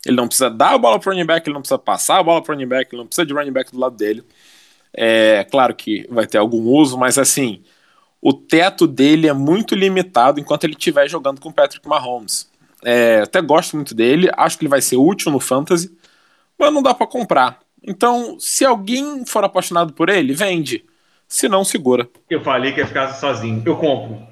Ele não precisa dar a bola para o running back, ele não precisa passar a bola para o running back, ele não precisa de running back do lado dele. É claro que vai ter algum uso, mas assim, o teto dele é muito limitado enquanto ele estiver jogando com Patrick Mahomes. É, até gosto muito dele, acho que ele vai ser útil no fantasy, mas não dá para comprar. Então, se alguém for apaixonado por ele, vende. Se não, segura. Eu falei que ia ficar sozinho. Eu compro.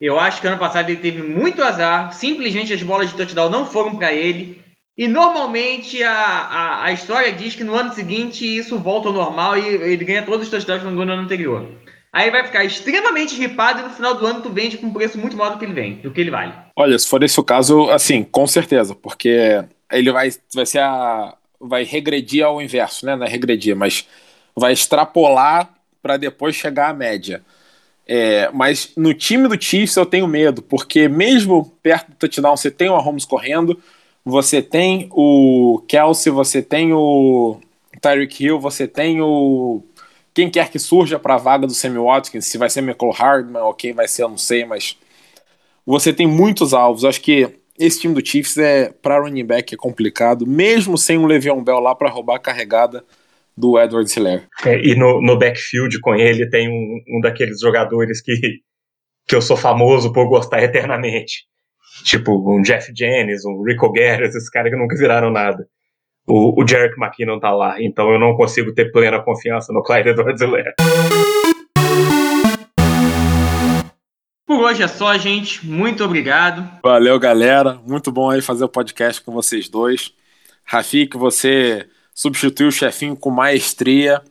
Eu acho que ano passado ele teve muito azar. Simplesmente as bolas de touchdown não foram para ele. E normalmente a, a, a, história diz que no ano seguinte isso volta ao normal e ele ganha todos os touchdowns que no ano anterior. Aí vai ficar extremamente ripado e no final do ano tu vende com um preço muito maior do que ele vem, do que ele vale. Olha, se for esse o caso, assim, com certeza, porque ele vai, vai ser a. vai regredir ao inverso, né? Não é regredir, mas vai extrapolar para depois chegar à média. É, mas no time do Chiefs eu tenho medo, porque mesmo perto do touchdown você tem o Mahomes correndo, você tem o Kelsey, você tem o Tyreek Hill, você tem o quem quer que surja para a vaga do Sammy Watkins, se vai ser Michael Hardman ou quem vai ser, eu não sei, mas você tem muitos alvos. Acho que esse time do Chiefs é para running back é complicado, mesmo sem um Le'Veon Bell lá para roubar a carregada do Edward Hiller. É, e no, no backfield com ele tem um, um daqueles jogadores que, que eu sou famoso por gostar eternamente. Tipo um Jeff Jennings, um Rico Guerra, esses caras que nunca viraram nada. O, o Jarek McKinnon tá lá, então eu não consigo ter plena confiança no Clyde Edwards Hiller. Por hoje é só, gente. Muito obrigado. Valeu, galera. Muito bom aí fazer o podcast com vocês dois. Rafik, você substituiu o chefinho com maestria.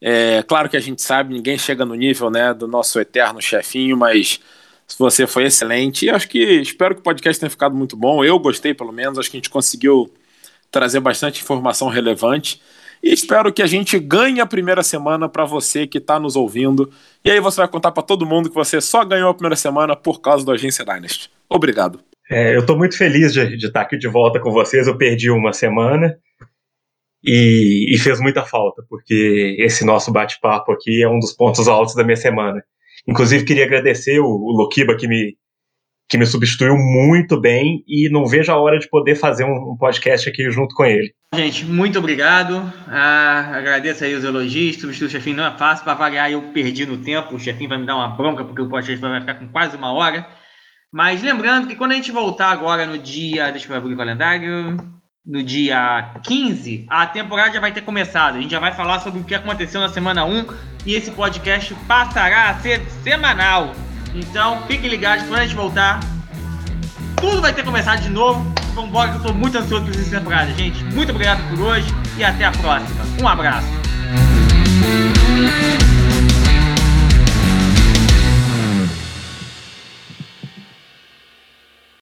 É, claro que a gente sabe, ninguém chega no nível né, do nosso eterno chefinho, mas você foi excelente. E acho que espero que o podcast tenha ficado muito bom. Eu gostei, pelo menos. Acho que a gente conseguiu trazer bastante informação relevante. E espero que a gente ganhe a primeira semana para você que está nos ouvindo. E aí você vai contar para todo mundo que você só ganhou a primeira semana por causa do Agência Dynasty. Obrigado. É, eu estou muito feliz de, de estar aqui de volta com vocês. Eu perdi uma semana e, e fez muita falta, porque esse nosso bate-papo aqui é um dos pontos altos da minha semana. Inclusive, queria agradecer o, o Lokiba que me, que me substituiu muito bem e não vejo a hora de poder fazer um, um podcast aqui junto com ele. Gente, muito obrigado. Ah, agradeço aí os elogios. Substituir o chefinho não é fácil. Para variar, eu perdi no tempo. O chefinho vai me dar uma bronca porque o podcast vai ficar com quase uma hora. Mas lembrando que quando a gente voltar agora no dia. Deixa eu abrir o calendário no dia 15, a temporada já vai ter começado. A gente já vai falar sobre o que aconteceu na semana 1 e esse podcast passará a ser semanal. Então, fiquem ligados quando a gente voltar. Tudo vai ter começado de novo. Vambora que eu estou muito ansioso por essa temporada, gente. Muito obrigado por hoje e até a próxima. Um abraço.